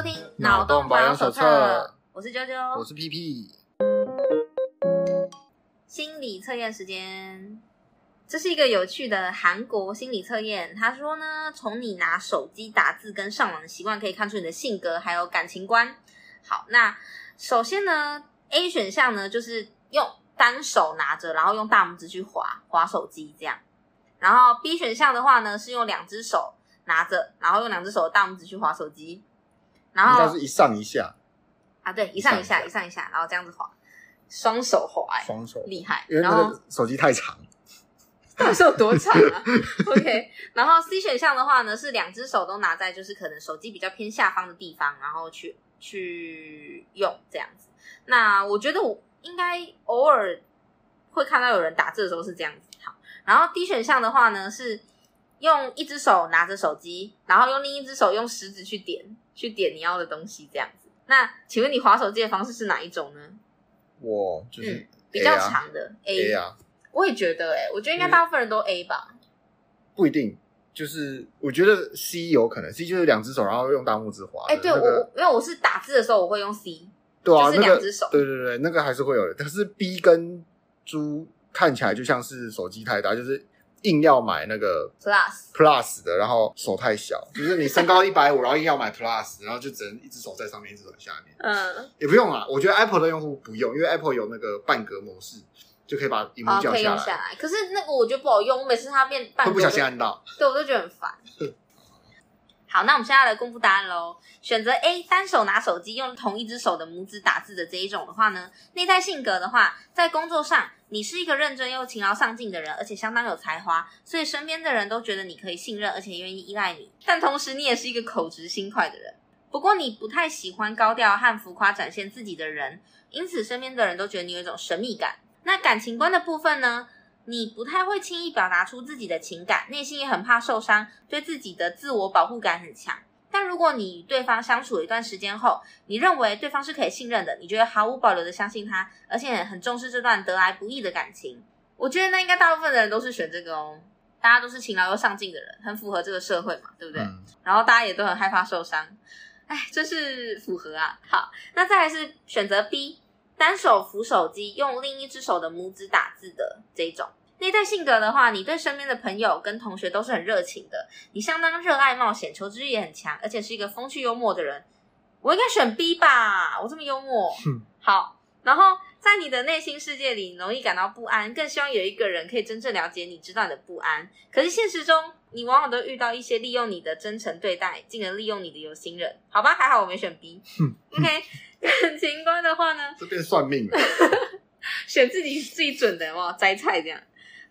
收听《脑洞保养手册》，我是啾啾，我是屁屁。心理测验时间，这是一个有趣的韩国心理测验。他说呢，从你拿手机打字跟上网的习惯，可以看出你的性格还有感情观。好，那首先呢，A 选项呢，就是用单手拿着，然后用大拇指去划划手机这样。然后 B 选项的话呢，是用两只手拿着，然后用两只手的大拇指去划手机。然后是一上一下。啊，对，一上一下，一上一下，然后这样子滑，双手滑，双手。厉害，因为那个手机太长，到底是有多长啊？OK，然后 C 选项的话呢，是两只手都拿在就是可能手机比较偏下方的地方，然后去去用这样子。那我觉得我应该偶尔会看到有人打字的时候是这样子。好，然后 D 选项的话呢，是用一只手拿着手机，然后用另一只手用食指去点。去点你要的东西，这样子。那请问你滑手机的方式是哪一种呢？我就是、嗯、比较长的 A, 啊，我也觉得、欸，哎，我觉得应该大部分人都 A 吧。不一定，就是我觉得 C 有可能，C 就是两只手，然后用大拇指滑。哎、欸，对、那个、我，因为我是打字的时候我会用 C，对啊，就是两只手、那个。对对对，那个还是会有的。可是 B 跟猪看起来就像是手机太大，就是。硬要买那个 Plus Plus 的，然后手太小，就是你身高一百五，然后硬要买 Plus，然后就只能一只手在上面，一只手在下面。嗯，也不用啊，我觉得 Apple 的用户不用，因为 Apple 有那个半格模式，就可以把屏幕降下来。哦，可以用下来。可是那个我觉得不好用，我每次它变半格，会不小心按到，对我都觉得很烦。好，那我们现在来公布答案喽。选择 A，单手拿手机，用同一只手的拇指打字的这一种的话呢，内在性格的话，在工作上你是一个认真又勤劳上进的人，而且相当有才华，所以身边的人都觉得你可以信任，而且愿意依赖你。但同时，你也是一个口直心快的人。不过，你不太喜欢高调和浮夸展现自己的人，因此身边的人都觉得你有一种神秘感。那感情观的部分呢？你不太会轻易表达出自己的情感，内心也很怕受伤，对自己的自我保护感很强。但如果你与对方相处了一段时间后，你认为对方是可以信任的，你觉得毫无保留的相信他，而且很重视这段得来不易的感情。我觉得那应该大部分的人都是选这个哦，大家都是勤劳又上进的人，很符合这个社会嘛，对不对？嗯。然后大家也都很害怕受伤，哎，这是符合啊。好，那再来是选择 B。单手扶手机，用另一只手的拇指打字的这种内在性格的话，你对身边的朋友跟同学都是很热情的，你相当热爱冒险，求知欲也很强，而且是一个风趣幽默的人。我应该选 B 吧？我这么幽默。好，然后在你的内心世界里，容易感到不安，更希望有一个人可以真正了解你，知道你的不安。可是现实中，你往往都遇到一些利用你的真诚对待，进而利用你的有心人。好吧，还好我没选 B。OK。感 情观的话呢，这边算命了，选自己最准的哇，摘菜这样。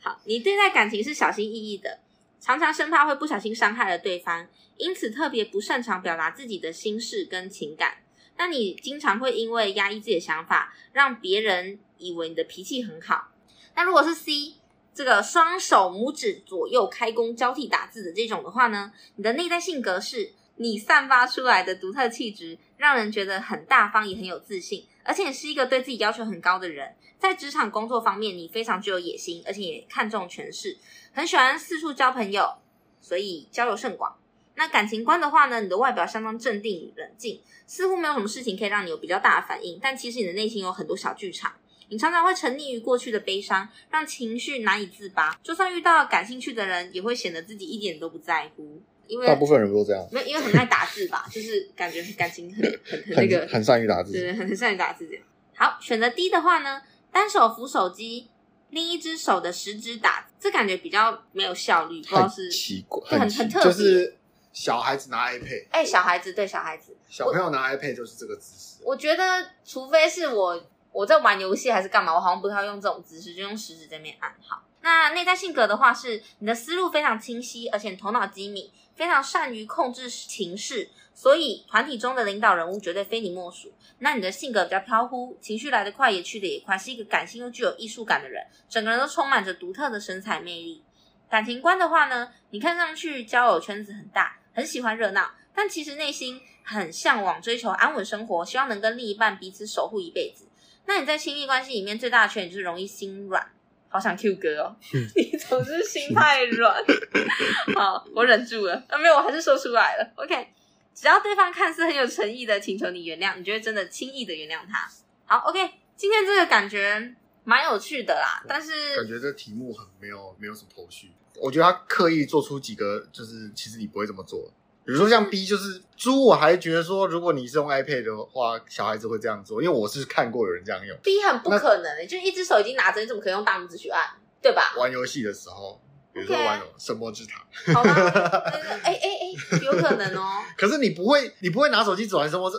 好，你对待感情是小心翼翼的，常常生怕会不小心伤害了对方，因此特别不擅长表达自己的心事跟情感。那你经常会因为压抑自己的想法，让别人以为你的脾气很好。那如果是 C 这个双手拇指左右开弓交替打字的这种的话呢，你的内在性格是。你散发出来的独特气质，让人觉得很大方，也很有自信，而且是一个对自己要求很高的人。在职场工作方面，你非常具有野心，而且也看重权势，很喜欢四处交朋友，所以交友甚广。那感情观的话呢，你的外表相当镇定冷静，似乎没有什么事情可以让你有比较大的反应，但其实你的内心有很多小剧场。你常常会沉溺于过去的悲伤，让情绪难以自拔。就算遇到感兴趣的人，也会显得自己一点都不在乎。因为大部分人都这样，没有，因为很爱打字吧，就是感觉感情很很很那个，很善于打字，对对，很很善于打字这样。好，选择 D 的话呢，单手扶手机，另一只手的食指打字，这感觉比较没有效率，不知道是奇怪，很很，很特别。就是小孩子拿 iPad，哎、欸，小孩子对小孩子，小朋友拿 iPad 就是这个姿势。我觉得，除非是我我在玩游戏还是干嘛，我好像不太会用这种姿势，就用食指在那边按。好，那内在性格的话是，你的思路非常清晰，而且头脑机敏。非常善于控制情势，所以团体中的领导人物绝对非你莫属。那你的性格比较飘忽，情绪来得快也去得也快，是一个感性又具有艺术感的人，整个人都充满着独特的神采魅力。感情观的话呢，你看上去交友圈子很大，很喜欢热闹，但其实内心很向往追求安稳生活，希望能跟另一半彼此守护一辈子。那你在亲密关系里面最大的缺点就是容易心软。好想 Q 哥哦！你总是心太软。好，我忍住了。啊，没有，我还是说出来了。OK，只要对方看似很有诚意的请求你原谅，你就会真的轻易的原谅他。好，OK，今天这个感觉蛮有趣的啦，但是感觉这题目很没有没有什么头绪。我觉得他刻意做出几个，就是其实你不会这么做。比如说像 B，就是猪，我还觉得说，如果你是用 iPad 的话，小孩子会这样做，因为我是看过有人这样用。B 很不可能，就一只手已经拿着，你怎么可以用大拇指去按？对吧？玩游戏的时候，比如说玩《神魔之塔》。好吗？哎哎哎，有可能哦。可是你不会，你不会拿手机只玩《神魔之》？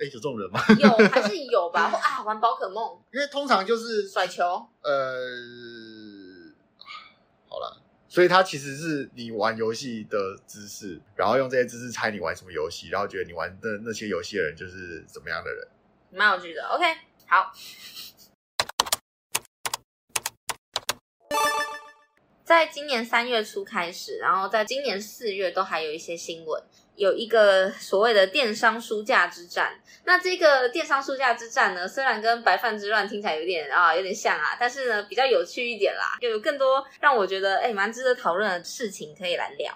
哎，有这种人吗？有 还是有吧？或啊，玩宝可梦。因为通常就是甩球。呃，好了。所以它其实是你玩游戏的姿势，然后用这些姿势猜你玩什么游戏，然后觉得你玩的那些游戏的人就是怎么样的人，蛮有趣的。OK，好，在今年三月初开始，然后在今年四月都还有一些新闻。有一个所谓的电商书架之战，那这个电商书架之战呢，虽然跟白饭之乱听起来有点啊有点像啊，但是呢比较有趣一点啦，就有更多让我觉得诶蛮值得讨论的事情可以来聊。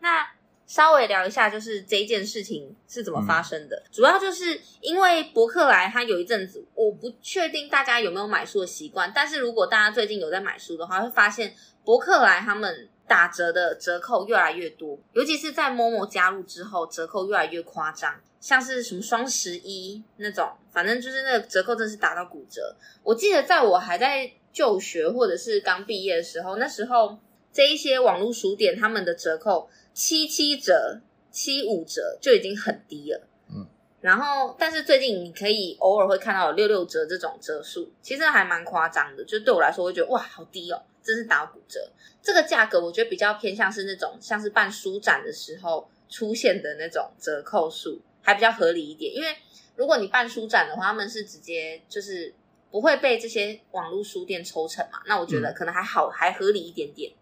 那稍微聊一下，就是这件事情是怎么发生的，嗯、主要就是因为博客来他有一阵子，我不确定大家有没有买书的习惯，但是如果大家最近有在买书的话，会发现博客来他们。打折的折扣越来越多，尤其是在 Momo 加入之后，折扣越来越夸张，像是什么双十一那种，反正就是那个折扣真是打到骨折。我记得在我还在就学或者是刚毕业的时候，那时候这一些网络书店他们的折扣七七折、七五折就已经很低了。嗯，然后但是最近你可以偶尔会看到有六六折这种折数，其实还蛮夸张的。就对我来说，我会觉得哇，好低哦。真是打骨折，这个价格我觉得比较偏向是那种像是办书展的时候出现的那种折扣数，还比较合理一点。因为如果你办书展的话，他们是直接就是不会被这些网络书店抽成嘛，那我觉得可能还好，还合理一点点。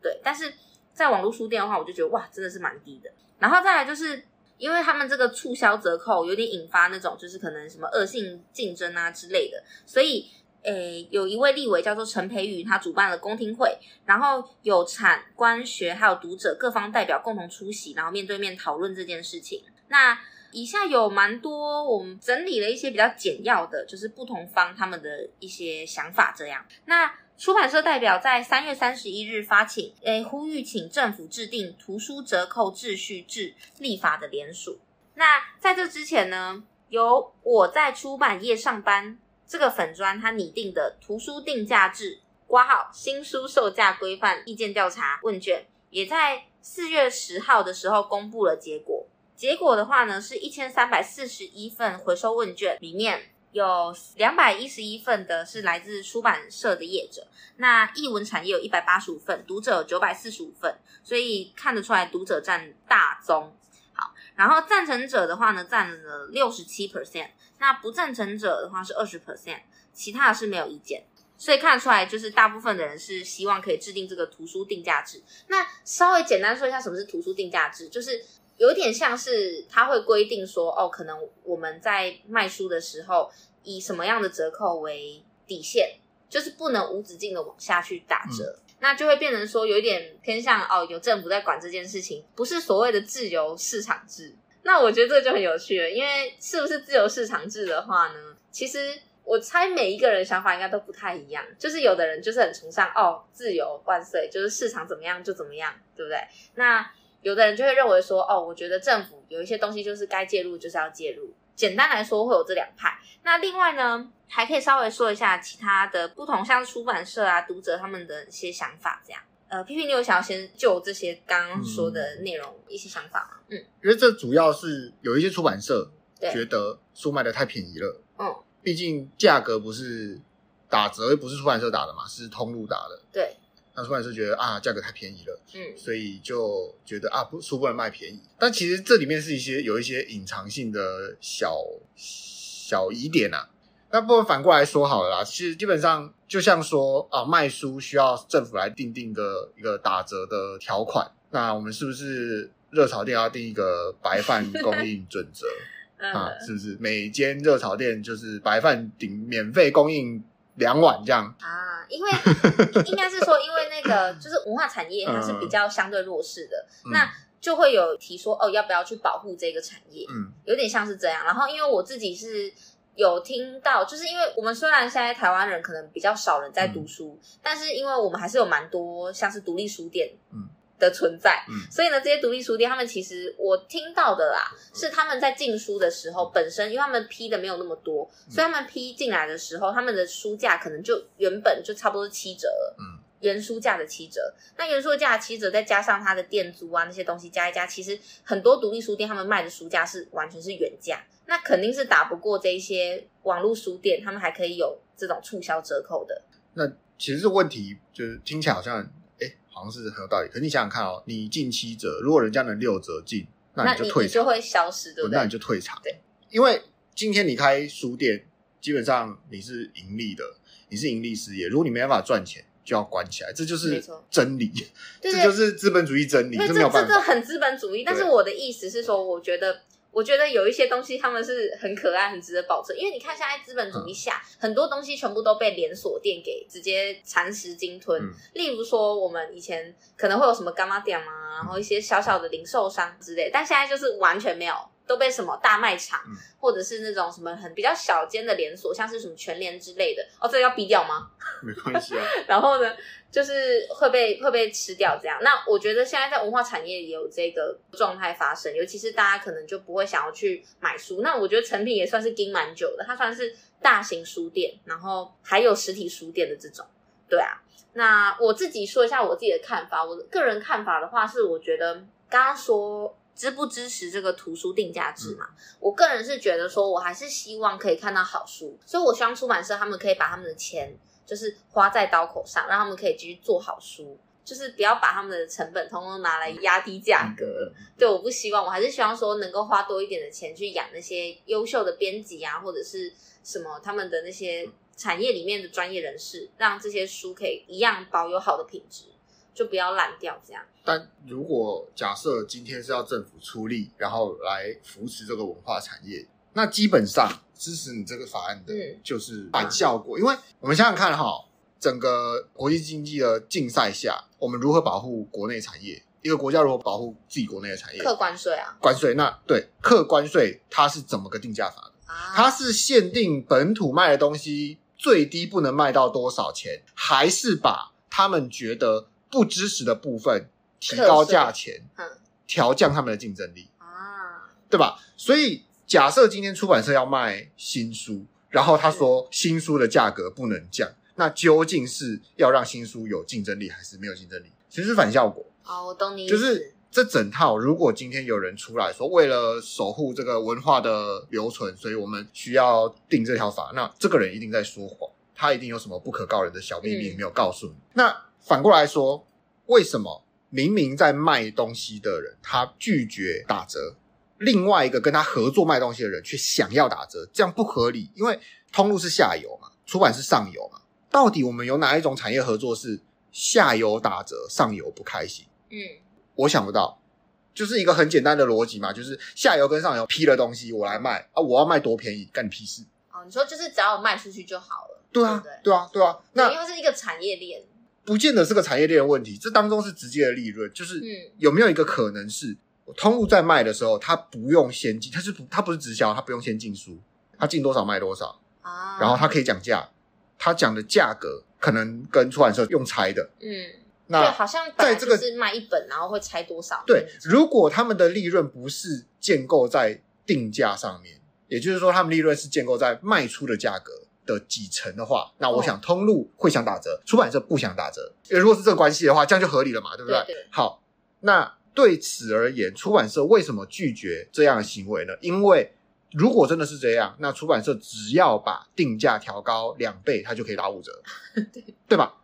对，但是在网络书店的话，我就觉得哇，真的是蛮低的。然后再来就是因为他们这个促销折扣有点引发那种就是可能什么恶性竞争啊之类的，所以。诶，有一位立委叫做陈培宇，他主办了公听会，然后有产官学还有读者各方代表共同出席，然后面对面讨论这件事情。那以下有蛮多，我们整理了一些比较简要的，就是不同方他们的一些想法。这样，那出版社代表在三月三十一日发起，诶，呼吁请政府制定图书折扣秩序制立法的联署。那在这之前呢，由我在出版业上班。这个粉专他拟定的图书定价制括号新书售价规范意见调查问卷，也在四月十号的时候公布了结果。结果的话呢，是一千三百四十一份回收问卷，里面有两百一十一份的是来自出版社的业者，那译文产业有一百八十五份，读者有九百四十五份，所以看得出来读者占大宗。好，然后赞成者的话呢，占了六十七 percent。那不赞成者的话是二十 percent，其他的是没有意见，所以看得出来就是大部分的人是希望可以制定这个图书定价制。那稍微简单说一下什么是图书定价制，就是有点像是它会规定说，哦，可能我们在卖书的时候以什么样的折扣为底线，就是不能无止境的往下去打折，嗯、那就会变成说有一点偏向哦，有政府在管这件事情，不是所谓的自由市场制。那我觉得这个就很有趣了，因为是不是自由市场制的话呢？其实我猜每一个人想法应该都不太一样。就是有的人就是很崇尚哦，自由万岁，就是市场怎么样就怎么样，对不对？那有的人就会认为说哦，我觉得政府有一些东西就是该介入就是要介入。简单来说会有这两派。那另外呢，还可以稍微说一下其他的不同，像出版社啊、读者他们的一些想法这样。呃，P P，你有想要先就这些刚刚说的内容一些想法吗？嗯，因为这主要是有一些出版社觉得书卖的太便宜了。嗯，毕竟价格不是打折，又不是出版社打的嘛，是通路打的。对，那出版社觉得啊，价格太便宜了，嗯，所以就觉得啊，不书不能卖便宜。但其实这里面是一些有一些隐藏性的小小疑点啊。那不过反过来说好了啦，其实基本上就像说啊，卖书需要政府来定定个一个打折的条款，那我们是不是热炒店要定一个白饭供应 准则啊？是不是每间热炒店就是白饭顶免费供应两碗这样啊？因为应该是说，因为那个 就是文化产业它是比较相对弱势的，嗯、那。就会有提说哦，要不要去保护这个产业？嗯，有点像是这样。然后因为我自己是有听到，就是因为我们虽然现在台湾人可能比较少人在读书，嗯、但是因为我们还是有蛮多像是独立书店，嗯。的存在，嗯，所以呢，这些独立书店，他们其实我听到的啦，是他们在进书的时候，本身因为他们批的没有那么多，所以他们批进来的时候，他们的书价可能就原本就差不多是七折，嗯，原书价的七折。那原书价七折，再加上它的店租啊那些东西加一加，其实很多独立书店他们卖的书价是完全是原价，那肯定是打不过这一些网络书店，他们还可以有这种促销折扣的。那其实这问题就是听起来好像。好像是很有道理，可是你想想看哦，你进七折，如果人家能六折进，那你就退场，就会消失，对不对？那你就退场，对，因为今天你开书店，基本上你是盈利的，你是盈利事业，如果你没办法赚钱，就要关起来，这就是真理，这就是资本主义真理，这没有办法，这这很资本主义。但是我的意思是说，我觉得。我觉得有一些东西他们是很可爱、很值得保存，因为你看现在资本主义下，嗯、很多东西全部都被连锁店给直接蚕食鲸吞。嗯、例如说，我们以前可能会有什么干妈店啊，然后一些小小的零售商之类，但现在就是完全没有。都被什么大卖场，嗯、或者是那种什么很比较小间的连锁，像是什么全联之类的哦，这个要逼掉吗？没关系啊。然后呢，就是会被会被吃掉这样。那我觉得现在在文化产业也有这个状态发生，尤其是大家可能就不会想要去买书。那我觉得成品也算是盯蛮久的，它算是大型书店，然后还有实体书店的这种。对啊，那我自己说一下我自己的看法。我的个人看法的话是，我觉得刚刚说。支不支持这个图书定价制嘛？嗯、我个人是觉得说，我还是希望可以看到好书，所以我希望出版社他们可以把他们的钱就是花在刀口上，让他们可以继续做好书，就是不要把他们的成本通通拿来压低价格。嗯、对，我不希望，我还是希望说能够花多一点的钱去养那些优秀的编辑啊，或者是什么他们的那些产业里面的专业人士，让这些书可以一样保有好的品质。就不要烂掉这样。但如果假设今天是要政府出力，然后来扶持这个文化产业，那基本上支持你这个法案的，就是反效果。嗯、因为我们想想看哈，整个国际经济的竞赛下，我们如何保护国内产业？一个国家如何保护自己国内的产业？课关税啊，关税。那对，课关税，它是怎么个定价法的？啊、它是限定本土卖的东西最低不能卖到多少钱，还是把他们觉得？不支持的部分提高价钱，调降他们的竞争力啊，对吧？所以假设今天出版社要卖新书，然后他说新书的价格不能降，那究竟是要让新书有竞争力，还是没有竞争力？其实是反效果。哦，我懂你。就是这整套，如果今天有人出来说，为了守护这个文化的留存，所以我们需要定这条法，那这个人一定在说谎，他一定有什么不可告人的小秘密没有告诉你。嗯、那反过来说，为什么明明在卖东西的人他拒绝打折，另外一个跟他合作卖东西的人却想要打折？这样不合理，因为通路是下游嘛，出版是上游嘛。到底我们有哪一种产业合作是下游打折，上游不开心？嗯，我想不到，就是一个很简单的逻辑嘛，就是下游跟上游批了东西，我来卖啊，我要卖多便宜，干你屁事？哦，你说就是只要我卖出去就好了，对啊，对，对，对啊，对啊，那因为是一个产业链。不见得是个产业链的问题，这当中是直接的利润，就是有没有一个可能是通路在卖的时候，他不用先进，他是不他不是直销，他不用先进书，他进多少卖多少啊，然后他可以讲价，他讲的价格可能跟出版社用猜的，嗯，那好像在这个是卖一本，然后会拆多少？对，如果他们的利润不是建构在定价上面，也就是说，他们利润是建构在卖出的价格。的几成的话，那我想通路会想打折，哦、出版社不想打折。如果是这个关系的话，这样就合理了嘛，对不对？对对。好，那对此而言，出版社为什么拒绝这样的行为呢？因为如果真的是这样，那出版社只要把定价调高两倍，它就可以打五折，对对吧？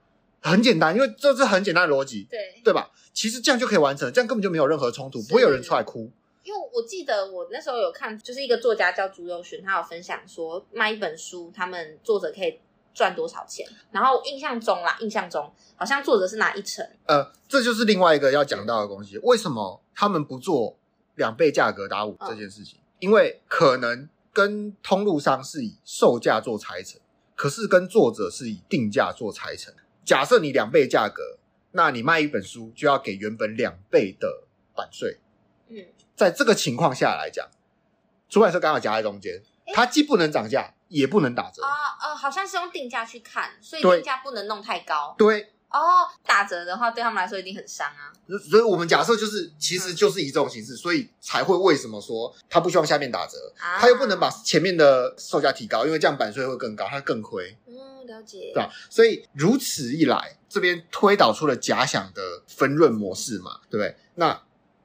很简单，因为这是很简单的逻辑，对对吧？其实这样就可以完成，这样根本就没有任何冲突，不会有人出来哭。因为我记得我那时候有看，就是一个作家叫朱宥勋，他有分享说卖一本书，他们作者可以赚多少钱。然后印象中啦，印象中好像作者是拿一成。呃，这就是另外一个要讲到的东西。为什么他们不做两倍价格打五这件事情？嗯、因为可能跟通路商是以售价做拆成，可是跟作者是以定价做拆成。假设你两倍价格，那你卖一本书就要给原本两倍的版税。嗯，在这个情况下来讲，出版社刚好夹在中间，它既不能涨价，也不能打折。啊啊，好像是用定价去看，所以定价不能弄太高。对。哦，打折的话对他们来说一定很伤啊。所以，我们假设就是，其实就是以这种形式，所以才会为什么说他不希望下面打折，他又不能把前面的售价提高，因为这样版税会更高，他更亏。嗯，了解。对吧？所以如此一来，这边推导出了假想的分润模式嘛，对不对？那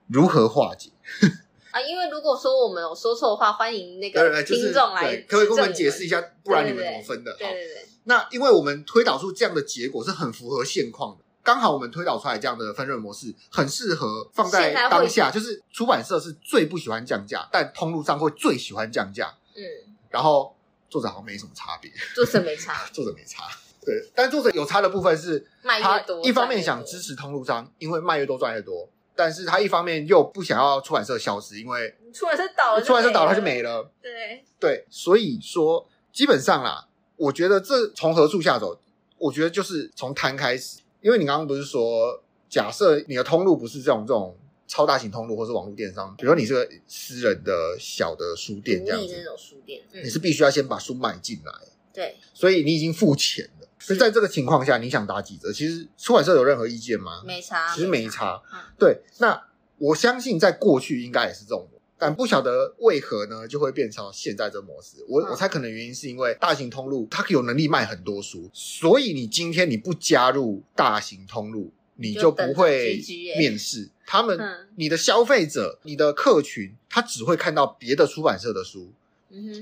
如何化解？啊，因为如果说我们有说错的话，欢迎那个听众来，可不可以跟我们解释一下，不然你们怎么分的？对对对。那因为我们推导出这样的结果是很符合现况的，刚好我们推导出来这样的分润模式很适合放在当下，就是出版社是最不喜欢降价，但通路上会最喜欢降价。嗯，然后作者好像没什么差别，作者没差，作者没差。对，但作者有差的部分是，他一方面想支持通路商，因为卖越多赚越多，但是他一方面又不想要出版社消失，因为出版社倒了，出版社倒了他就没了。对对，所以说基本上啦。我觉得这从何处下手？我觉得就是从摊开始，因为你刚刚不是说，假设你的通路不是这种这种超大型通路，或是网络电商，比如说你是个私人的小的书店这样子，那种书店，嗯、你是必须要先把书买进来，对，所以你已经付钱了。所以在这个情况下，你想打几折？其实出版社有任何意见吗？没差，其实没差。嗯、对，那我相信在过去应该也是这种。但不晓得为何呢，就会变成现在这模式。我我猜可能原因是因为大型通路它有能力卖很多书，所以你今天你不加入大型通路，你就不会面试。他们，你的消费者、你的客群，他只会看到别的出版社的书。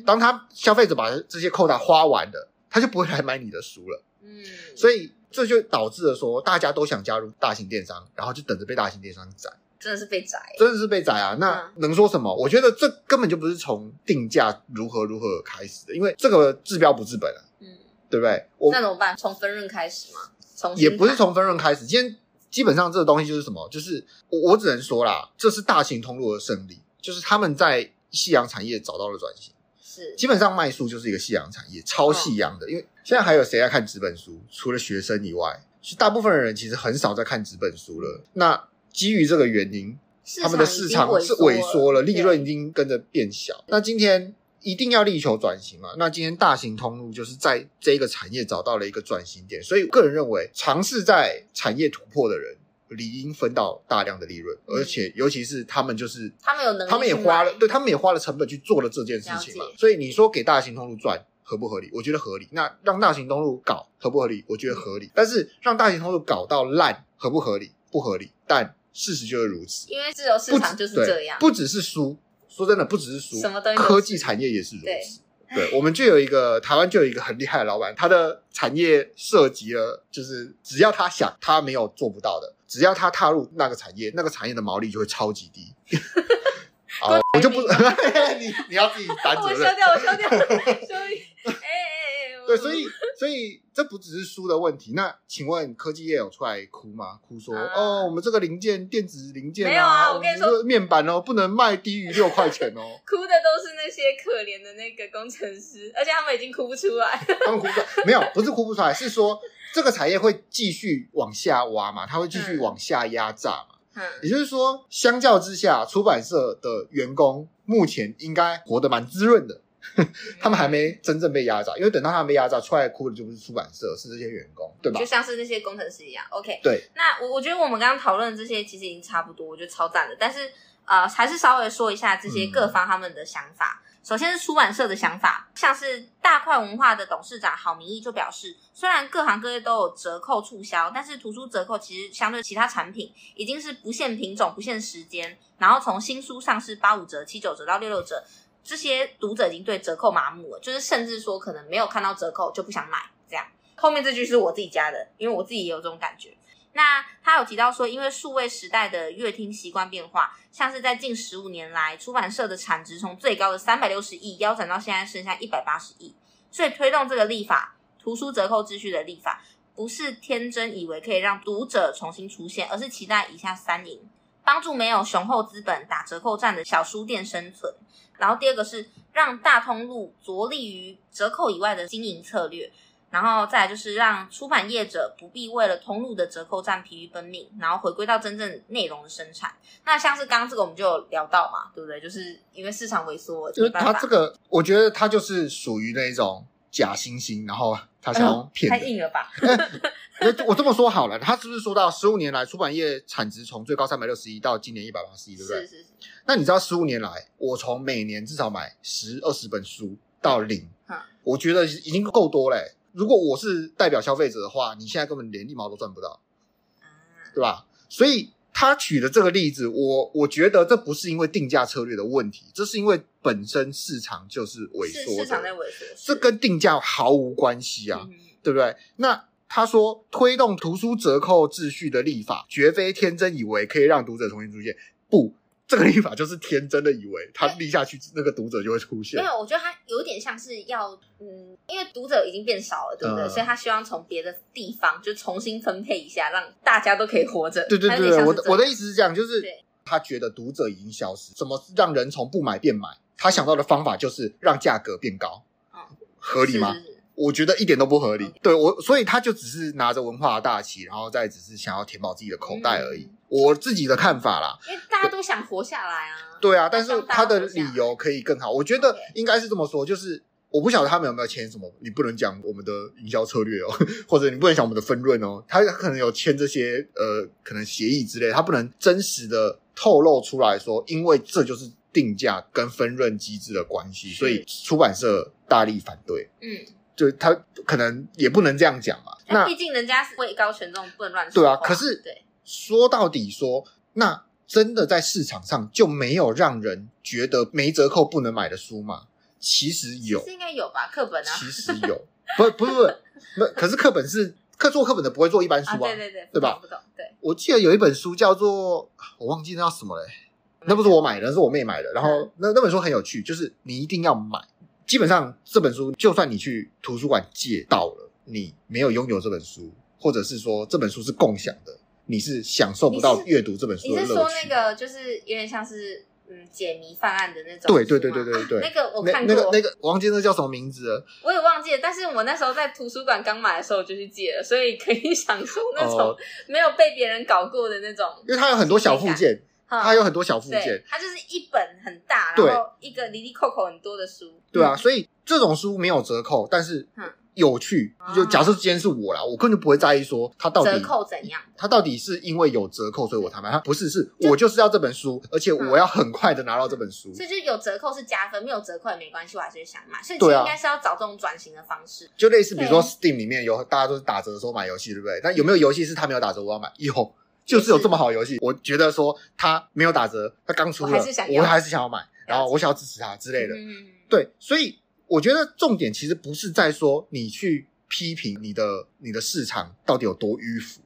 当他消费者把这些扣打花完了，他就不会来买你的书了。嗯，所以这就导致了说，大家都想加入大型电商，然后就等着被大型电商宰。真的是被宰，真的是被宰啊！那能说什么？我觉得这根本就不是从定价如何如何开始的，因为这个治标不治本啊，嗯，对不对？我那怎么办？从分润开始吗？从也不是从分润开始。今天基本上这个东西就是什么？就是我我只能说啦，这是大型通路的胜利，就是他们在夕阳产业找到了转型。是，基本上卖书就是一个夕阳产业，超夕阳的。因为现在还有谁在看纸本书？除了学生以外，大部分的人其实很少在看纸本书了。那基于这个原因，他们的市场是萎缩了，利润已经跟着变小。那今天一定要力求转型嘛？那今天大型通路就是在这个产业找到了一个转型点，所以个人认为，尝试在产业突破的人理应分到大量的利润，而且尤其是他们就是他们有能力，他们也花了，对他们也花了成本去做了这件事情嘛。所以你说给大型通路赚合不合理？我觉得合理。那让大型通路搞合不合理？我觉得合理。但是让大型通路搞到烂合不合理？不合理。但事实就是如此，因为自由市场就是这样。不只是书，说真的，不只是书，什么东西科技产业也是如此。对，我们就有一个台湾就有一个很厉害的老板，他的产业涉及了，就是只要他想，他没有做不到的。只要他踏入那个产业，那个产业的毛利就会超级低。好，我就不，你你要自己担责任。我消掉，我消掉，所以，哎。对，所以所以这不只是书的问题。那请问科技业有出来哭吗？哭说、啊、哦，我们这个零件，电子零件啊，没有啊，我跟你说，面板哦，不能卖低于六块钱哦。哭的都是那些可怜的那个工程师，而且他们已经哭不出来。他们哭不出来，没有，不是哭不出来，是说这个产业会继续往下挖嘛，它会继续往下压榨嘛。嗯，也就是说，相较之下，出版社的员工目前应该活得蛮滋润的。他们还没真正被压榨，因为等到他们被压榨出来哭的就不是出版社，是这些员工，对吧？就像是那些工程师一样。OK，对。那我我觉得我们刚刚讨论的这些其实已经差不多，我觉得超赞的。但是呃，还是稍微说一下这些各方他们的想法。嗯、首先是出版社的想法，像是大块文化的董事长郝明义就表示，虽然各行各业都有折扣促销，但是图书折扣其实相对其他产品已经是不限品种、不限时间，然后从新书上市八五折、七九折到六六折。这些读者已经对折扣麻木了，就是甚至说可能没有看到折扣就不想买。这样后面这句是我自己加的，因为我自己也有这种感觉。那他有提到说，因为数位时代的阅听习惯变化，像是在近十五年来，出版社的产值从最高的三百六十亿腰斩到现在剩下一百八十亿，所以推动这个立法，图书折扣秩序的立法，不是天真以为可以让读者重新出现，而是期待以下三赢：帮助没有雄厚资本打折扣战的小书店生存。然后第二个是让大通路着力于折扣以外的经营策略，然后再来就是让出版业者不必为了通路的折扣战疲于奔命，然后回归到真正内容的生产。那像是刚刚这个我们就有聊到嘛，对不对？就是因为市场萎缩，就是他这个，我觉得他就是属于那种假惺惺，然后他想骗、哎，太硬了吧？我这么说好了，他是不是说到十五年来出版业产值从最高三百六十一到今年一百八十一，对不对？是是是。那你知道十五年来，我从每年至少买十二十本书到零，嗯，我觉得已经够多嘞。如果我是代表消费者的话，你现在根本连一毛都赚不到，对吧？所以他举的这个例子，我我觉得这不是因为定价策略的问题，这是因为本身市场就是萎缩的，市场在萎缩，这跟定价毫无关系啊，嗯、对不对？那他说推动图书折扣秩序的立法，绝非天真以为可以让读者重新出现，不。这个立法就是天真的以为他立下去，那个读者就会出现。没有，我觉得他有点像是要，嗯，因为读者已经变少了，对不对？嗯、所以他希望从别的地方就重新分配一下，让大家都可以活着。对对对，我的我的意思是这样，就是他觉得读者已经消失，怎么让人从不买变买？他想到的方法就是让价格变高，嗯、合理吗？我觉得一点都不合理。对我，所以他就只是拿着文化的大旗，然后再只是想要填饱自己的口袋而已。嗯、我自己的看法啦，因为大家都想活下来啊。对啊，但是他的理由可以更好。我觉得应该是这么说，就是我不晓得他们有没有签什么，你不能讲我们的营销策略哦，或者你不能讲我们的分润哦。他可能有签这些呃，可能协议之类，他不能真实的透露出来说，因为这就是定价跟分润机制的关系，所以出版社大力反对。嗯。就他可能也不能这样讲嘛，那毕竟人家是位高权重，不能乱说。对啊，可是说到底说，那真的在市场上就没有让人觉得没折扣不能买的书吗？其实有，是应该有吧？课本啊，其实有，不不不不，可是课本是课做课本的不会做一般书啊，对对对，对吧？不懂，对。我记得有一本书叫做我忘记那叫什么嘞，那不是我买的，是我妹买的。然后那那本书很有趣，就是你一定要买。基本上这本书，就算你去图书馆借到了，你没有拥有这本书，或者是说这本书是共享的，你是享受不到阅读这本书的乐趣。你是说那个就是有点像是嗯解谜犯案的那种？对对对对对对，啊、那个我看过，那个那个我忘记那叫什么名字了，我也忘记了。但是我那时候在图书馆刚买的时候就去借了，所以可以享受那种没有被别人搞过的那种，因为它有很多小附件。它有很多小附件，它就是一本很大，然后一个哩哩扣扣很多的书。对啊，所以这种书没有折扣，但是有趣。就假设今天是我啦，我根本就不会在意说它到底折扣怎样，它到底是因为有折扣所以我才买。它不是，是我就是要这本书，而且我要很快的拿到这本书。所以就有折扣是加分，没有折扣也没关系，我还是想买。所以其实应该是要找这种转型的方式，就类似比如说 Steam 里面有大家都是打折的时候买游戏，对不对？但有没有游戏是他没有打折我要买？有。就是有这么好游戏，我觉得说它没有打折，它刚出了，我还是想要，买，然后我想要支持它之类的。嗯，对，所以我觉得重点其实不是在说你去批评你的你的市场到底有多迂腐，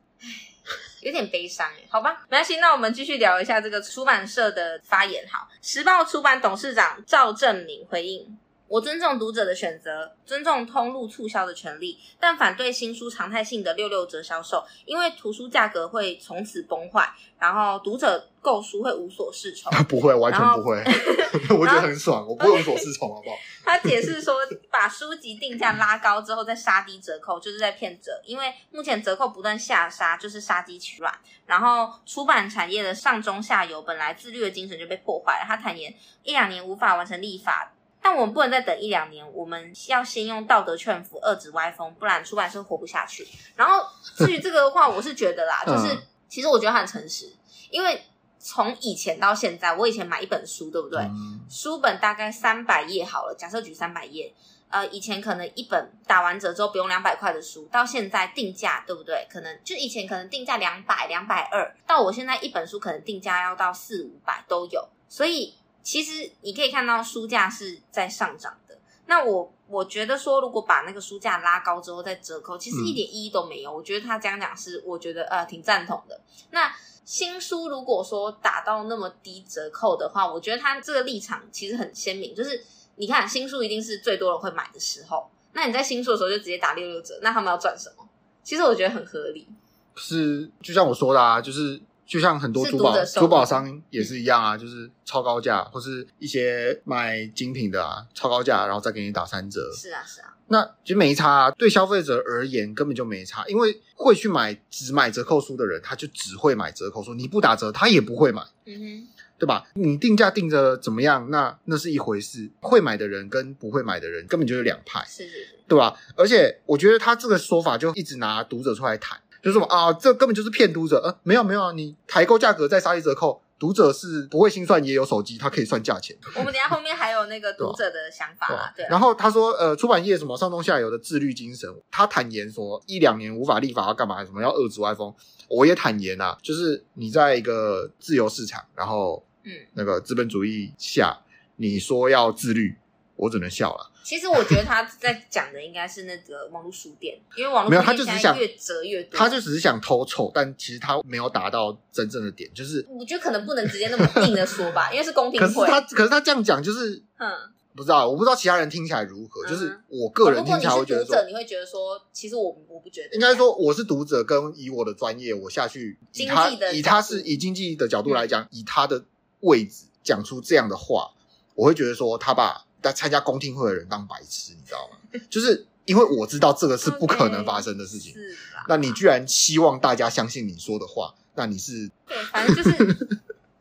有点悲伤哎，好吧，没关系，那我们继续聊一下这个出版社的发言。好，时报出版董事长赵正明回应。我尊重读者的选择，尊重通路促销的权利，但反对新书常态性的六六折销售，因为图书价格会从此崩坏，然后读者购书会无所适从。不会，完全不会 我觉得很爽，我不会无所适从，好不好？他解释说，把书籍定价拉高之后再杀低折扣，就是在骗折，因为目前折扣不断下杀，就是杀鸡取卵。然后出版产业的上中下游本来自律的精神就被破坏了。他坦言，一两年无法完成立法。但我们不能再等一两年，我们要先用道德劝服，遏止歪风，不然出版社活不下去。然后至于这个的话，我是觉得啦，就是其实我觉得很诚实，因为从以前到现在，我以前买一本书，对不对？嗯、书本大概三百页好了，假设举三百页，呃，以前可能一本打完折之后不用两百块的书，到现在定价，对不对？可能就以前可能定价两百、两百二，到我现在一本书可能定价要到四五百都有，所以。其实你可以看到书价是在上涨的。那我我觉得说，如果把那个书价拉高之后再折扣，其实一点意义都没有。嗯、我觉得他这样讲是，我觉得呃挺赞同的。那新书如果说打到那么低折扣的话，我觉得他这个立场其实很鲜明，就是你看新书一定是最多人会买的时候，那你在新书的时候就直接打六六折，那他们要赚什么？其实我觉得很合理。是就像我说的啊，就是。就像很多珠宝珠宝商也是一样啊，就是超高价，或是一些卖精品的啊，超高价，然后再给你打三折。是啊，是啊。那其实没差啊，对消费者而言根本就没差，因为会去买只买折扣书的人，他就只会买折扣书，你不打折他也不会买，嗯哼，对吧？你定价定着怎么样，那那是一回事，会买的人跟不会买的人根本就是两派，是是是，对吧？而且我觉得他这个说法就一直拿读者出来谈，就是什么啊，这根本就是骗读者，呃，没有没有啊，你采购价格再杀一折扣。读者是不会心算，也有手机，他可以算价钱。我们等下后面还有那个读者的想法啊，对。然后他说，呃，出版业什么上中下游的自律精神，他坦言说，一两年无法立法要干嘛？什么要遏制歪风？我也坦言啊，就是你在一个自由市场，然后嗯，那个资本主义下，你说要自律，我只能笑了。其实我觉得他在讲的应该是那个网络书店，因为网络书店现在越折越多，他就只是想偷臭，但其实他没有达到真正的点，就是我觉得可能不能直接那么硬的说吧，因为是公平会。可是他，可是他这样讲就是，嗯，不知道，我不知道其他人听起来如何，就是我个人听起来会觉得说，读者你会觉得说，其实我我不觉得，应该说我是读者，跟以我的专业，我下去以他以他是以经济的角度来讲，以他的位置讲出这样的话，我会觉得说他把。在参加公听会的人当白痴，你知道吗？就是因为我知道这个是不可能发生的事情。Okay, 是？那你居然希望大家相信你说的话，那你是对，反正就是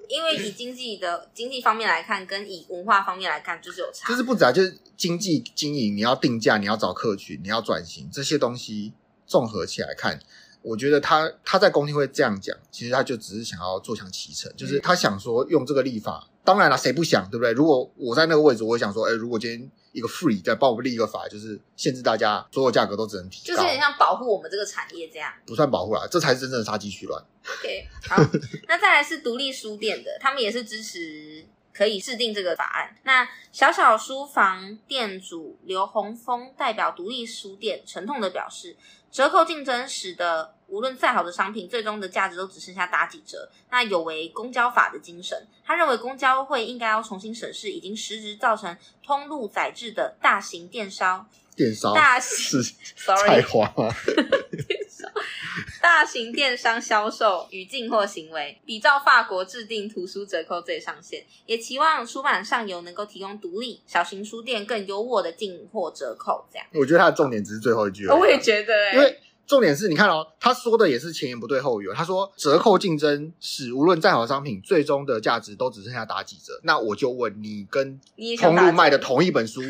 因为以经济的经济方面来看，跟以文化方面来看，就是有差。就是不止啊，就是经济经营，你要定价，你要找客群，你要转型，这些东西综合起来看，我觉得他他在公听会这样讲，其实他就只是想要坐享其成，就是他想说用这个立法。当然了，谁不想，对不对？如果我在那个位置，我会想说，哎，如果今天一个 free 再帮我们立一个法，就是限制大家所有价格都只能提高，就是有点像保护我们这个产业这样。不算保护啦，这才是真正的杀鸡取卵。OK，好，那再来是独立书店的，他们也是支持可以制定这个法案。那小小书房店主刘洪峰代表独立书店沉痛的表示，折扣竞争使得。无论再好的商品，最终的价值都只剩下打几折，那有违公交法的精神。他认为公交会应该要重新审视已经实质造成通路宰制的大型电商、电商大型 sorry 花 大型电商销售与进货行为，比照法国制定图书折扣最上限，也期望出版上游能够提供独立小型书店更优渥的进货折扣。这样，我觉得他的重点只是最后一句。我也觉得、欸，因为。重点是你看哦，他说的也是前言不对后语。他说折扣竞争使无论再好的商品，最终的价值都只剩下打几折。那我就问你，跟通路卖的同一本书，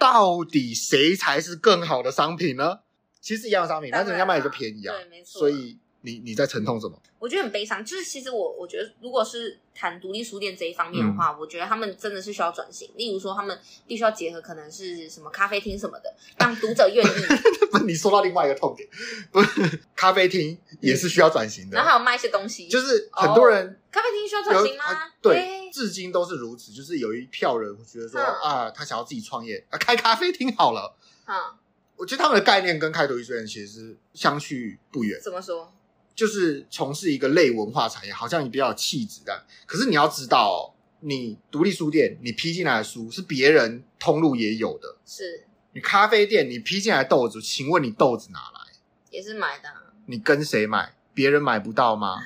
到底谁才是更好的商品呢？其实一样的商品，但是人家卖的就便宜啊。对，没错。所以。你你在沉痛什么？我觉得很悲伤。就是其实我我觉得，如果是谈独立书店这一方面的话，嗯、我觉得他们真的是需要转型。例如说，他们必须要结合可能是什么咖啡厅什么的，让读者愿意。不你说到另外一个痛点，不是咖啡厅也是需要转型的。然后还有卖一些东西，就是很多人、哦、咖啡厅需要转型吗？啊、对，至今都是如此。就是有一票人觉得说、嗯、啊，他想要自己创业啊，开咖啡厅好了。嗯，我觉得他们的概念跟开独立书店其实是相去不远。怎么说？就是从事一个类文化产业，好像你比较有气质的。可是你要知道哦，你独立书店，你批进来的书是别人通路也有的。是你咖啡店，你批进来的豆子，请问你豆子哪来？也是买的。你跟谁买？别人买不到吗？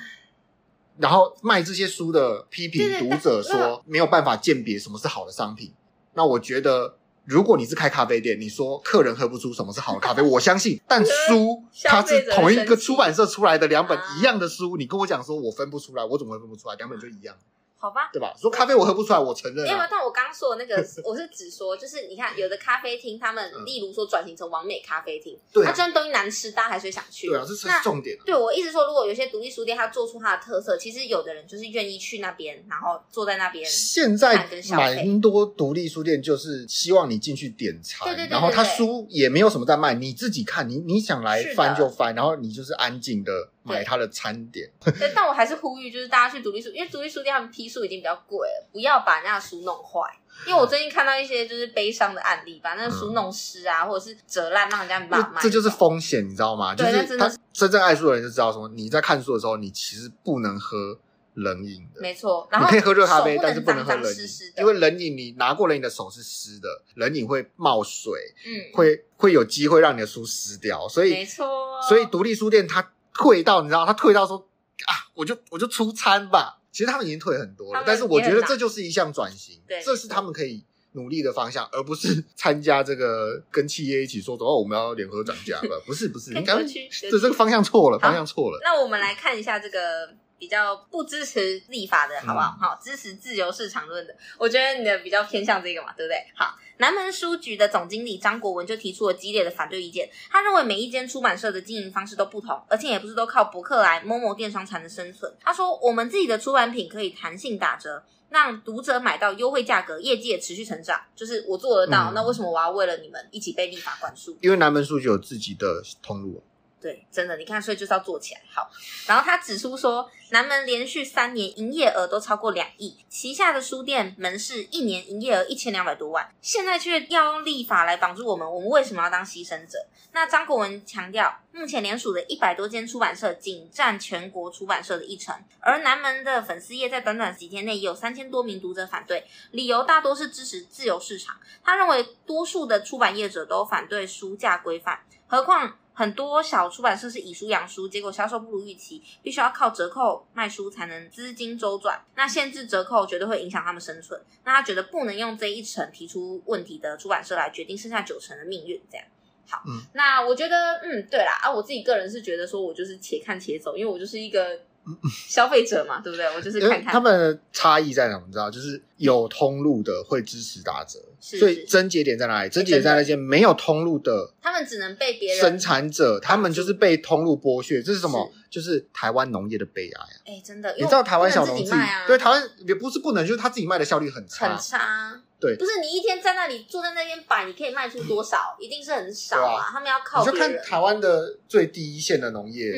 然后卖这些书的批评读者说没有办法鉴别什么是好的商品。那我觉得。如果你是开咖啡店，你说客人喝不出什么是好的咖啡，我相信。但书它是同一个出版社出来的两本一样的书，你跟我讲说我分不出来，我怎么会分不出来？两本就一样。好吧，对吧？说咖啡我喝不出来，我承认、啊。因为但我刚刚说的那个，我是只说，就是你看，有的咖啡厅，他们、嗯、例如说转型成完美咖啡厅，对、啊，它虽然东西难吃，大家还是会想去。对啊，这是重点、啊。对我一直说，如果有些独立书店，它做出它的特色，其实有的人就是愿意去那边，然后坐在那边。现在蛮多独立书店就是希望你进去点餐，对对对，对，然后他书也没有什么在卖，你自己看，你你想来翻就翻，然后你就是安静的。买他的餐点，对，但我还是呼吁，就是大家去独立书，因为独立书店他们批书已经比较贵了，不要把那书弄坏。因为我最近看到一些就是悲伤的案例，把那个书弄湿啊，嗯、或者是折烂，让人家骂卖。这就是风险，你知道吗？对，就是真的真正爱书的人就知道，什么你在看书的时候，你其实不能喝冷饮的。没错，然后你可以喝热咖啡，但是不能喝冷饮，因为冷饮你拿过冷饮的手是湿的，冷饮会冒水，嗯，会会有机会让你的书湿掉，所以没错，所以独立书店它。退到你知道，他退到说啊，我就我就出餐吧。其实他们已经退很多了，但是我觉得这就是一项转型，对，这是他们可以努力的方向，而不是参加这个跟企业一起说，哦，我们要联合涨价吧？不 是不是，应该这这个方向错了，方向错了。那我们来看一下这个。比较不支持立法的，好不好？好，支持自由市场论的，我觉得你的比较偏向这个嘛，对不对？好，南门书局的总经理张国文就提出了激烈的反对意见。他认为每一间出版社的经营方式都不同，而且也不是都靠博客来、momo 电商才能生存。他说，我们自己的出版品可以弹性打折，让读者买到优惠价格，业绩也持续成长。就是我做得到，嗯、那为什么我要为了你们一起被立法管束？因为南门书局有自己的通路。对，真的，你看，所以就是要做起来。好，然后他指出说，南门连续三年营业额都超过两亿，旗下的书店门市一年营业额一千两百多万，现在却要用立法来绑住我们，我们为什么要当牺牲者？那张国文强调，目前联署的一百多间出版社仅占全国出版社的一成，而南门的粉丝页在短短几天内也有三千多名读者反对，理由大多是支持自由市场。他认为，多数的出版业者都反对书价规范，何况。很多小出版社是以书养书，结果销售不如预期，必须要靠折扣卖书才能资金周转。那限制折扣绝对会影响他们生存。那他觉得不能用这一成提出问题的出版社来决定剩下九成的命运。这样好，嗯，那我觉得，嗯，对啦，啊，我自己个人是觉得说，我就是且看且走，因为我就是一个。消费者嘛，对不对？我就是看看他们的差异在哪，你知道？就是有通路的会支持打折，是是，所以症结点在哪里？症结点在那些没有通路的，他们只能被别人生产者，他们就是被通路剥削。这是什么？就是台湾农业的悲哀啊！哎，真的，你知道台湾小农自己对台湾也不是不能，就是他自己卖的效率很差，很差。对，不是你一天在那里坐在那边摆，你可以卖出多少？一定是很少啊！他们要靠。你就看台湾的最低一线的农业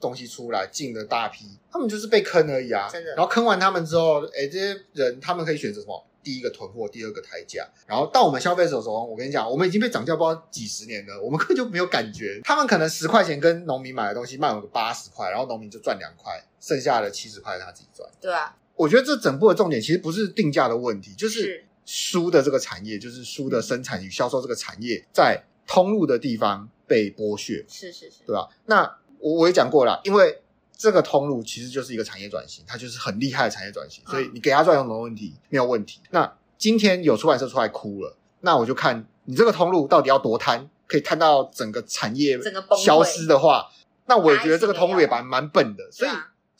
东西出来进了大批，他们就是被坑而已啊！真的。然后坑完他们之后，哎，这些人他们可以选择什么？第一个囤货，第二个抬价。然后到我们消费者手中，我跟你讲，我们已经被涨价不知道几十年了，我们根本就没有感觉。他们可能十块钱跟农民买的东西卖我个八十块，然后农民就赚两块，剩下的七十块他自己赚。对啊，我觉得这整部的重点其实不是定价的问题，就是。书的这个产业，就是书的生产与销售这个产业，在通路的地方被剥削，是是是，对吧？那我我也讲过了，因为这个通路其实就是一个产业转型，它就是很厉害的产业转型，所以你给他赚有什么问题？没有问题。那今天有出版社出来哭了，那我就看你这个通路到底要多贪，可以贪到整个产业消失的话，那我也觉得这个通路也蛮蛮笨的，所以。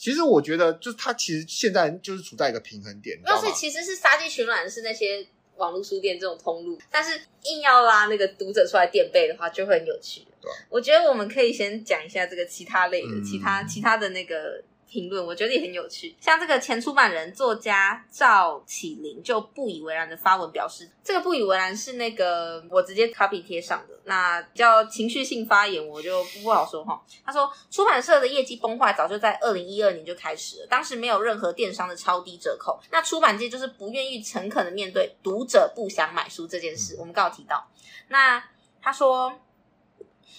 其实我觉得，就是它其实现在就是处在一个平衡点。要是其实是杀鸡取卵是那些网络书店这种通路，但是硬要拉那个读者出来垫背的话，就会很有趣。对，我觉得我们可以先讲一下这个其他类的，嗯、其他其他的那个。评论我觉得也很有趣，像这个前出版人作家赵启麟就不以为然的发文表示，这个不以为然是那个我直接 copy 贴上的，那叫情绪性发言，我就不好说哈。他说出版社的业绩崩坏早就在二零一二年就开始了，当时没有任何电商的超低折扣，那出版界就是不愿意诚恳的面对读者不想买书这件事。我们刚好提到，那他说。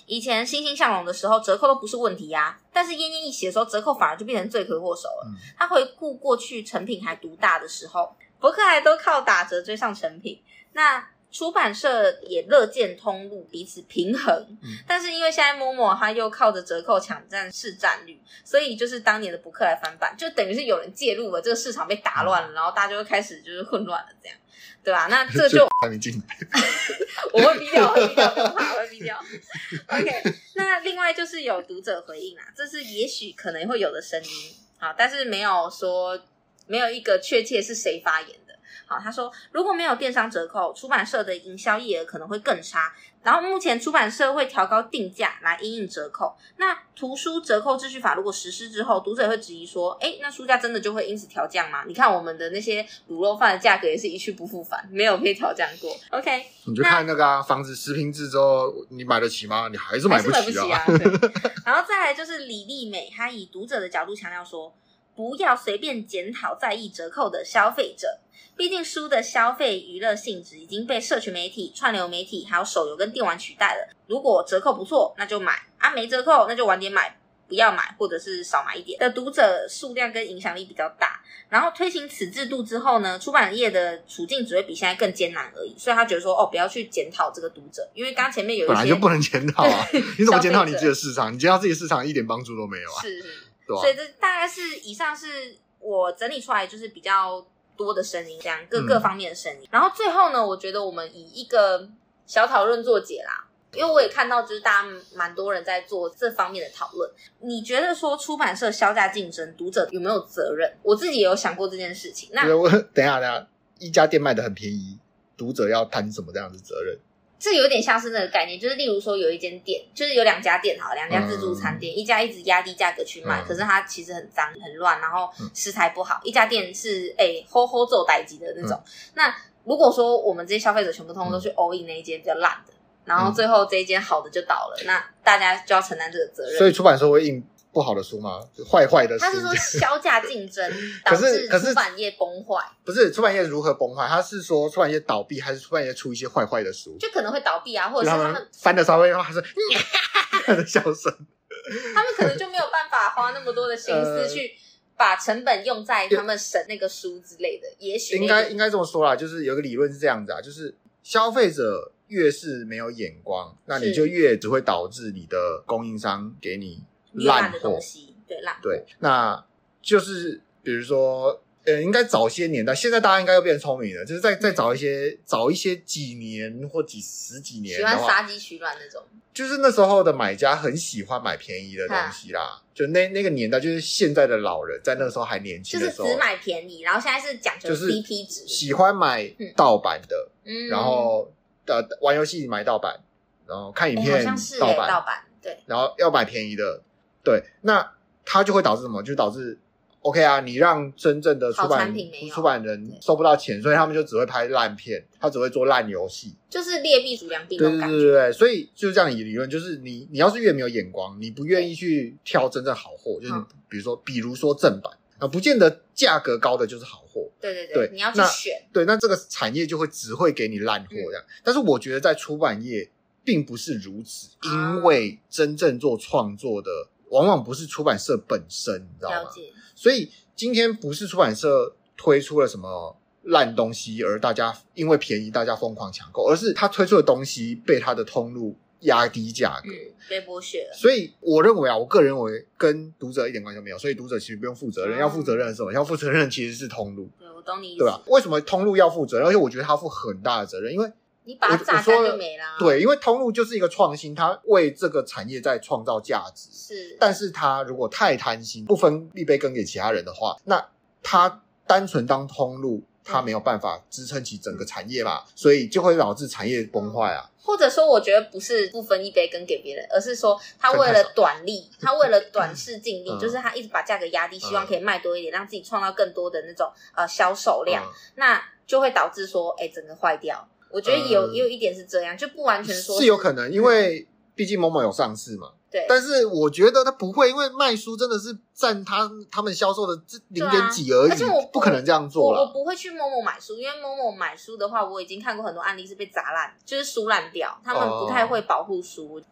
以前欣欣向荣的时候，折扣都不是问题呀、啊。但是奄奄一息的时候，折扣反而就变成罪魁祸首了。嗯、他回顾过去成品还独大的时候，博客还都靠打折追上成品。那出版社也乐见通路彼此平衡。嗯、但是因为现在 momo 他又靠着折扣抢占市占率，所以就是当年的博客来翻版，就等于是有人介入了，这个市场被打乱了，嗯、然后大家就开始就是混乱了，这样。对吧？那这就 我会逼掉，我会逼掉，我会逼掉。OK，那另外就是有读者回应啊，这是也许可能会有的声音，好，但是没有说没有一个确切是谁发言。好，他说如果没有电商折扣，出版社的营销业额可能会更差。然后目前出版社会调高定价来因应折扣。那图书折扣秩序法如果实施之后，读者会质疑说：哎，那书价真的就会因此调降吗？你看我们的那些卤肉饭的价格也是一去不复返，没有被调降过。OK，你就看那个、啊、那房子实坪制之后，你买得起吗？你还是买不起啊。还是买不起啊。然后再来就是李丽美，她以读者的角度强调说。不要随便检讨在意折扣的消费者，毕竟书的消费娱乐性质已经被社群媒体、串流媒体还有手游跟电玩取代了。如果折扣不错，那就买啊；没折扣，那就晚点买，不要买或者是少买一点。的读者数量跟影响力比较大。然后推行此制度之后呢，出版业的处境只会比现在更艰难而已。所以他觉得说，哦，不要去检讨这个读者，因为刚前面有一些本来就不能检讨啊。你怎么检讨你自己的市场？你检讨自己的市场一点帮助都没有啊。是是。对啊，所以这大概是以上是我整理出来就是比较多的声音，这样各各方面的声音。嗯、然后最后呢，我觉得我们以一个小讨论作结啦。因为我也看到，就是大家蛮多人在做这方面的讨论。你觉得说出版社削价竞争，读者有没有责任？我自己也有想过这件事情。那我 等一下，等一下，一家店卖的很便宜，读者要担什么这样的责任？这有点像是那个概念，就是例如说有一间店，就是有两家店哈，两家自助餐店，嗯、一家一直压低价格去卖，嗯、可是它其实很脏很乱，然后食材不好。嗯、一家店是哎，吼吼做代机的那种。嗯、那如果说我们这些消费者全部通通都去 all in 那一间比较烂的。然后最后这一间好的就倒了，嗯、那大家就要承担这个责任。所以出版社会印不好的书吗？坏坏的书？他是说 削价竞争导致出版业崩坏？不是出版业如何崩坏？他是说出版业倒闭，还是出版业出一些坏坏的书？就可能会倒闭啊，或者是他们，他们翻的稍微，的话还是他的笑声。他们可能就没有办法花那么多的心思去把成本用在他们审那个书之类的。也许应该应该这么说啦，就是有个理论是这样子啊，就是消费者。越是没有眼光，那你就越只会导致你的供应商给你烂的东西。对，烂。对，那就是比如说，呃，应该早些年代，现在大家应该又变聪明了，就是再再找一些，早一些几年或几十几年，喜欢杀鸡取卵那种。就是那时候的买家很喜欢买便宜的东西啦，就那那个年代，就是现在的老人在那个时候还年轻的时候，就是只买便宜，然后现在是讲究 CP 值，喜欢买盗版的，嗯，然后。呃，玩游戏买盗版，然后看影片盗版，盗版对，然后要买便宜的，对，那它就会导致什么？就导致 OK 啊，你让真正的出版出版人收不到钱，所以他们就只会拍烂片，他只会做烂游戏，就是劣币逐良币那种感。对对对对，所以就是这样的理论，就是你你要是越没有眼光，你不愿意去挑真正好货，就是比如说比如说正版啊，不见得价格高的就是好货。对对对，对你要去选。对，那这个产业就会只会给你烂货这样。嗯、但是我觉得在出版业并不是如此，啊、因为真正做创作的往往不是出版社本身，你知道吗？所以今天不是出版社推出了什么烂东西，而大家因为便宜，大家疯狂抢购，而是他推出的东西被他的通路。压低价格，嗯，被剥削了。所以我认为啊，我个人认为跟读者一点关系都没有。所以读者其实不用负责任，嗯、要负责任的是什么？要负责任其实是通路。对，我懂你意思。对吧？为什么通路要负责任？而且我觉得他负很大的责任，因为你把它榨干就没了。对，因为通路就是一个创新，它为这个产业在创造价值。是，但是它如果太贪心，不分一杯羹给其他人的话，那它单纯当通路。它没有办法支撑起整个产业嘛，所以就会导致产业崩坏啊。或者说，我觉得不是不分一杯羹给别人，而是说他为了短利，他为了短视近利，嗯、就是他一直把价格压低，希望可以卖多一点，嗯、让自己创造更多的那种呃销售量，嗯、那就会导致说，哎，整个坏掉。我觉得也有、嗯、也有一点是这样，就不完全说是，是有可能，因为毕竟某某有上市嘛。对，但是我觉得他不会，因为卖书真的是占他他们销售的这零点几而已，而且我不可能这样做了。我不会去 momo 买书，因为 momo 买书的话，我已经看过很多案例是被砸烂，就是书烂掉，他们不太会保护书。哦、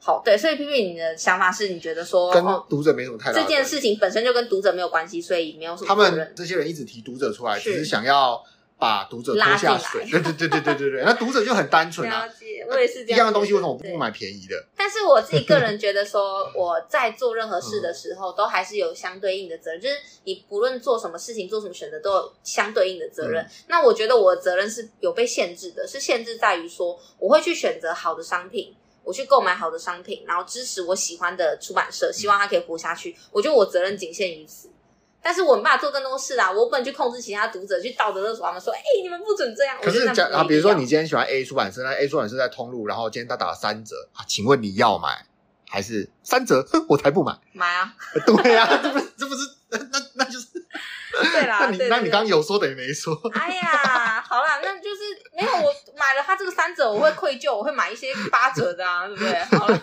好，对，所以 Pipi 你的想法是你觉得说跟读者没什么太大，这件事情本身就跟读者没有关系，所以没有什么。他们这些人一直提读者出来，只是想要。把读者拖下水，对对对对对对对，那读者就很单纯啊。了解，我也是这样。一样的东西为什么我不买便宜的？但是我自己个人 觉得说，我在做任何事的时候，都还是有相对应的责任。就是你不论做什么事情、做什么选择，都有相对应的责任。那我觉得我的责任是有被限制的，是限制在于说，我会去选择好的商品，我去购买好的商品，然后支持我喜欢的出版社，希望它可以活下去。我觉得我责任仅限于此。但是我没办法做更多事啊！我不能去控制其他读者，去道德勒索他们说：“哎、欸，你们不准这样。”可是讲啊，比如说你今天喜欢 A 出版社，那 A 出版社在通路，然后今天他打了三折啊，请问你要买还是三折？我才不买！买啊！对啊，这不是这不是那那就是对啦。那你那你刚刚有说等于没说？哎呀，好啦，那就是没有我买了他这个三折，我会愧疚，我会买一些八折的啊，对不对？好了。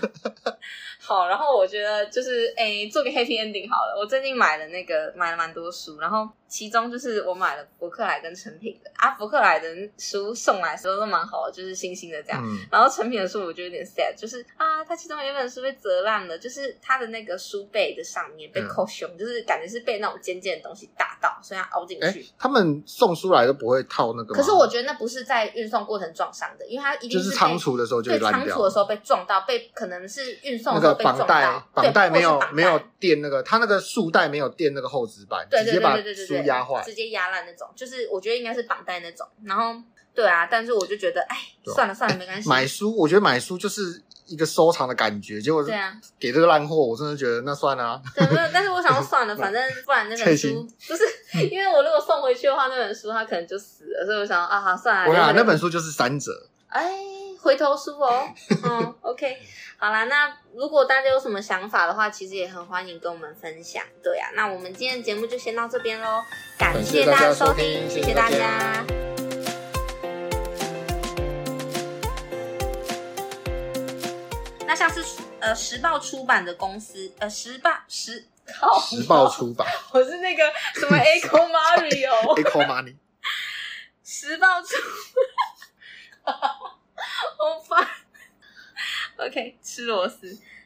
好，然后我觉得就是诶，做个 happy ending 好了。我最近买了那个买了蛮多书，然后其中就是我买了伯克莱跟成品的啊，福克莱的书送来的时候都蛮好的，就是新新的这样。嗯、然后成品的书我就有点 sad，就是啊，它其中有一本书被折烂了，就是它的那个书背的上面被扣胸，嗯、就是感觉是被那种尖尖的东西打到，所以它凹进去。他们送书来都不会套那个？可是我觉得那不是在运送过程撞伤的，因为它一定就是仓储的时候就会烂掉，仓储的时候被撞到，被可能是运送的时候绑带绑带没有没有垫那个，它那个束带没有垫那个厚纸板，直接把书压坏，直接压烂那种，就是我觉得应该是绑带那种，然后对啊，但是我就觉得，哎，算了算了，没关系。买书，我觉得买书就是。一个收藏的感觉，结果对啊给这个烂货，我真的觉得那算了啊。对，没有，但是我想说算了，反正不然那本书不是，因为我如果送回去的话，那本书它可能就死了，所以我想啊，好算了。我想那本书就是三折。哎，回头书哦。嗯，OK，好啦，那如果大家有什么想法的话，其实也很欢迎跟我们分享。对啊，那我们今天的节目就先到这边喽，感谢大家收听，谢谢大家。那像是呃时报出版的公司，呃时报时靠时报出版，我是那个什么 Echo Mario，Echo Money，时报出，好烦，OK 吃螺丝。